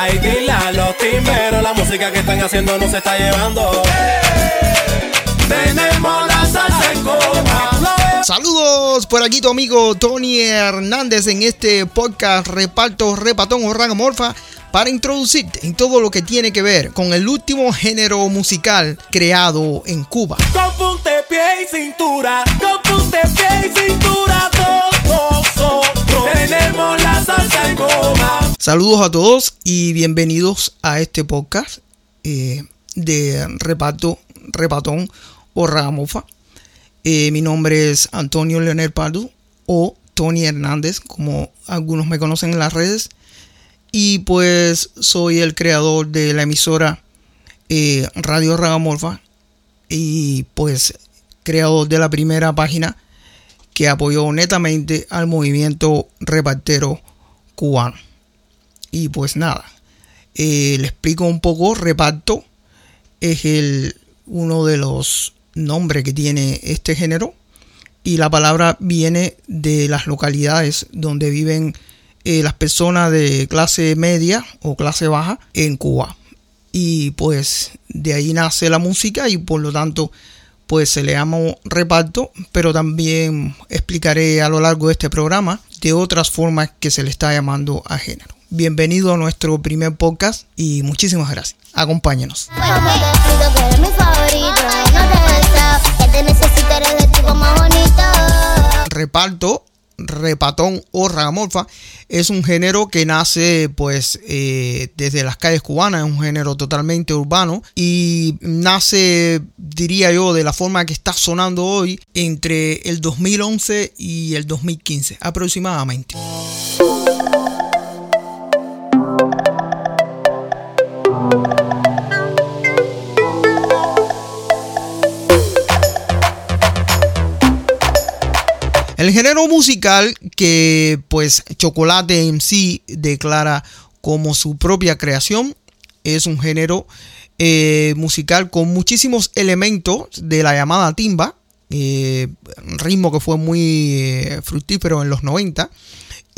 Ay, dile a los timberos, la música que están haciendo no se está llevando. Tenemos la salsa en coma. Saludos por aquí tu amigo Tony Hernández en este podcast Reparto Repatón o Ragamorfa para introducirte en todo lo que tiene que ver con el último género musical creado en Cuba. Con punte, pie y cintura. Con punte, pie y cintura. Todos nosotros tenemos Saludos a todos y bienvenidos a este podcast eh, de Reparto Repatón o Ragamofa. Eh, mi nombre es Antonio Leonel Pardo o Tony Hernández, como algunos me conocen en las redes. Y pues soy el creador de la emisora eh, Radio Ragamorfa y pues creador de la primera página que apoyó netamente al movimiento repartero cubano. Y pues nada, eh, le explico un poco, reparto es el, uno de los nombres que tiene este género y la palabra viene de las localidades donde viven eh, las personas de clase media o clase baja en Cuba. Y pues de ahí nace la música y por lo tanto pues se le llama reparto, pero también explicaré a lo largo de este programa de otras formas que se le está llamando a género. Bienvenido a nuestro primer podcast y muchísimas gracias. Bonito. reparto, repatón o ragamorfa es un género que nace pues eh, desde las calles cubanas, es un género totalmente urbano y nace diría yo de la forma que está sonando hoy entre el 2011 y el 2015 aproximadamente. El género musical que pues Chocolate MC declara como su propia creación es un género eh, musical con muchísimos elementos de la llamada timba, eh, ritmo que fue muy eh, fructífero en los 90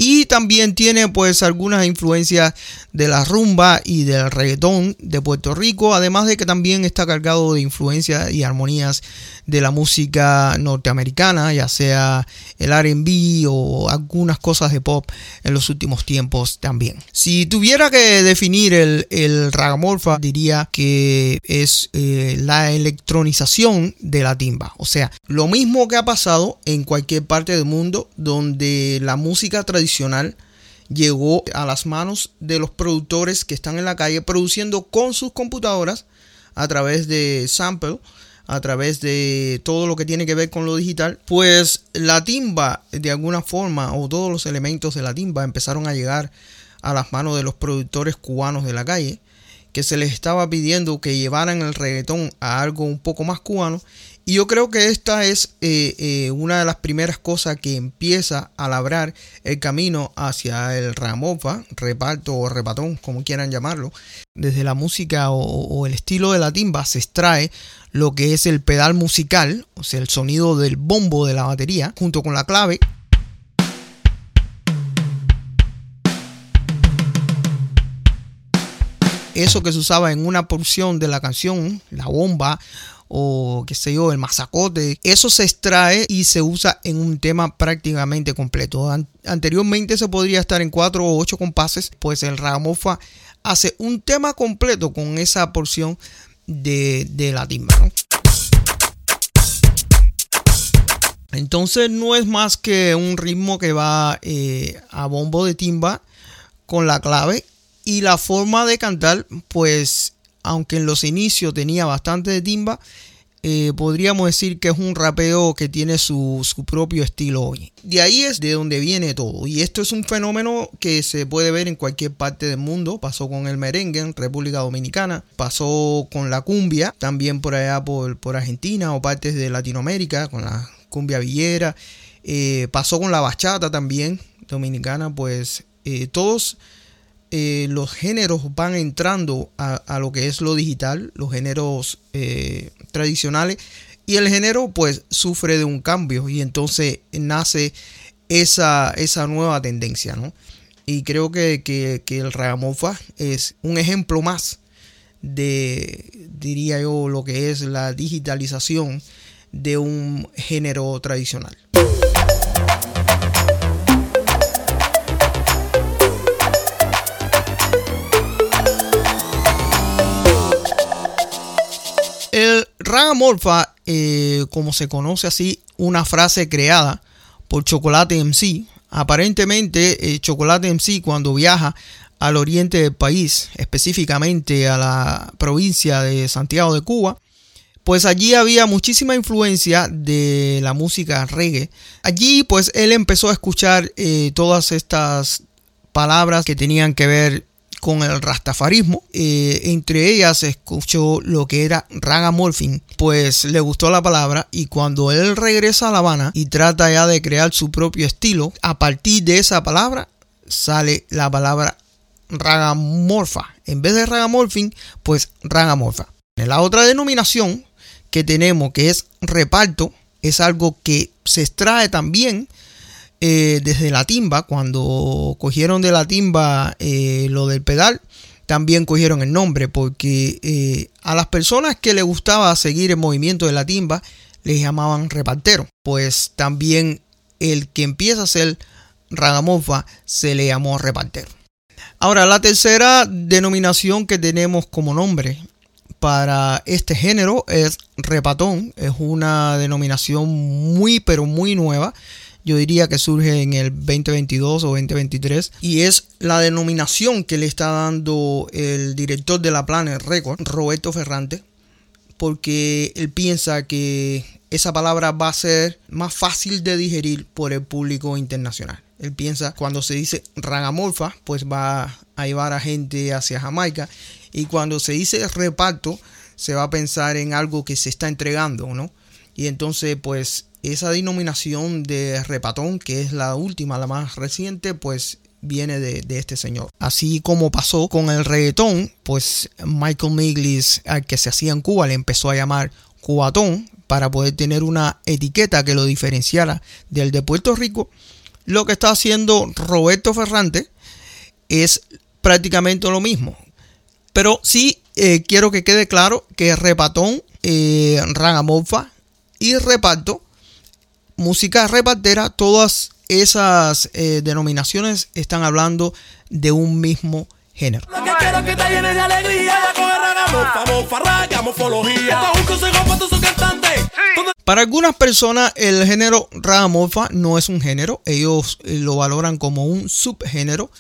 y también tiene pues algunas influencias de la rumba y del reggaetón de Puerto Rico, además de que también está cargado de influencias y armonías de la música norteamericana, ya sea el RB o algunas cosas de pop en los últimos tiempos también. Si tuviera que definir el, el ragamorfa, diría que es eh, la electronización de la timba. O sea, lo mismo que ha pasado en cualquier parte del mundo donde la música tradicional llegó a las manos de los productores que están en la calle produciendo con sus computadoras a través de sample a través de todo lo que tiene que ver con lo digital, pues la timba de alguna forma o todos los elementos de la timba empezaron a llegar a las manos de los productores cubanos de la calle, que se les estaba pidiendo que llevaran el reggaetón a algo un poco más cubano. Y yo creo que esta es eh, eh, una de las primeras cosas que empieza a labrar el camino hacia el ramofa, reparto o repatón, como quieran llamarlo. Desde la música o, o el estilo de la timba se extrae lo que es el pedal musical, o sea, el sonido del bombo de la batería, junto con la clave. Eso que se usaba en una porción de la canción, la bomba o qué sé yo, el masacote, eso se extrae y se usa en un tema prácticamente completo. An- anteriormente se podría estar en cuatro o ocho compases, pues el ragamuffin hace un tema completo con esa porción de, de la timba. Entonces no es más que un ritmo que va eh, a bombo de timba con la clave y la forma de cantar, pues aunque en los inicios tenía bastante de timba, eh, podríamos decir que es un rapeo que tiene su, su, propio estilo hoy. De ahí es de donde viene todo. Y esto es un fenómeno que se puede ver en cualquier parte del mundo. Pasó con el merengue en República Dominicana, pasó con la cumbia, también por allá por, Argentina o partes de Latinoamérica, con la cumbia villera. Eh, pasó con la bachata también dominicana, pues eh, todos eh, los géneros van entrando a, lo que es lo digital, los géneros eh, tradicionales, y el género pues sufre de un cambio y entonces nace esa, esa nueva tendencia, ¿no? Y creo que, que, que el ragamuffin es un ejemplo más de, diría yo, lo que es la digitalización de un género tradicional. El ragamorfa, eh, como se conoce así, una frase creada por Chocolate MC. Aparentemente, eh, Chocolate MC cuando viaja al oriente del país, específicamente a la provincia de Santiago de Cuba, pues allí había muchísima influencia de la música reggae. Allí pues él empezó a escuchar eh, todas estas palabras que tenían que ver con el rastafarismo. Eh, entre ellas escuchó lo que era ragamorphing, pues le gustó la palabra y cuando él regresa a La Habana y trata ya de crear su propio estilo, a partir de esa palabra sale la palabra ragamorfa. En vez de ragamorphing, pues ragamorfa. La otra denominación que tenemos, que es reparto, es algo que se extrae también eh, desde la timba. Cuando cogieron de la timba eh, lo del pedal, también cogieron el nombre, porque eh, a las personas que les gustaba seguir el movimiento de la timba, les llamaban repartero. Pues también el que empieza a ser ragamorfa se le llamó repartero. Ahora, la tercera denominación que tenemos como nombre para este género es repatón. Es una denominación muy, pero muy nueva. Yo diría que surge en el 2022 o 2023 y es la denominación que le está dando el director de la Planet Record, Roberto Ferrante, porque él piensa que esa palabra va a ser más fácil de digerir por el público internacional. Él piensa cuando se dice ragamorfa, pues va a llevar a gente hacia Jamaica. Y cuando se dice reparto, se va a pensar en algo que se está entregando, ¿no? Y entonces, pues, esa denominación de repatón, que es la última, la más reciente, pues viene de, este señor. Así como pasó con el reggaetón, pues Michael Miglis, al que se hacía en Cuba, le empezó a llamar cubatón para poder tener una etiqueta que lo diferenciara del de Puerto Rico lo que está haciendo Roberto Ferrante es prácticamente lo mismo. Pero sí eh, quiero que quede claro que repatón, eh, y reparto, música repartera, todas esas eh, denominaciones están hablando de un mismo género. Lo que quiero que te llenes de alegría, para algunas personas el género ragamorfa no es un género, ellos eh, lo valoran como un subgénero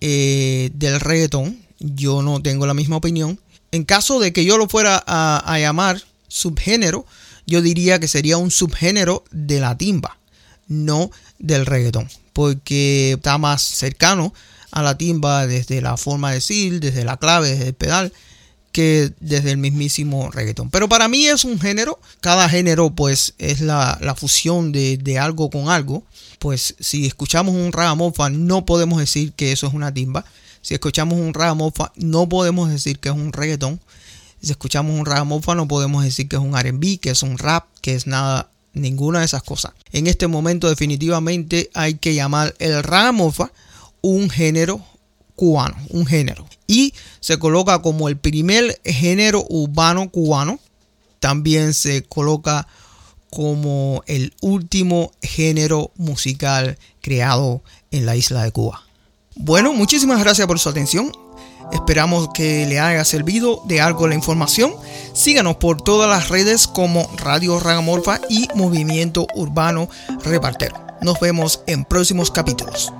eh, del reggaetón. Yo no tengo la misma opinión. En caso de que yo lo fuera a, a llamar subgénero, yo diría que sería un subgénero de la timba, no del reggaetón, porque está más cercano a la timba desde la forma de decir, desde la clave, desde el pedal que desde el mismísimo reggaetón. Pero para mí es un género, cada género pues es la, fusión de, algo con algo. Pues si escuchamos un ragamuffin no podemos decir que eso es una timba. Si escuchamos un ragamuffin no podemos decir que es un reggaetón. Si escuchamos un ragamuffin no podemos decir que es un R&B, que es un rap, que es nada, ninguna de esas cosas. En este momento definitivamente hay que llamar el ragamuffin un género cubano, un género. Y se coloca como el primer género urbano cubano. También se coloca como el último género musical creado en la isla de Cuba. Bueno, muchísimas gracias por su atención. Esperamos que le haya servido de algo la información. Síganos por todas las redes como Radio Ragamorfa y Movimiento Urbano Repartero. Nos vemos en próximos capítulos.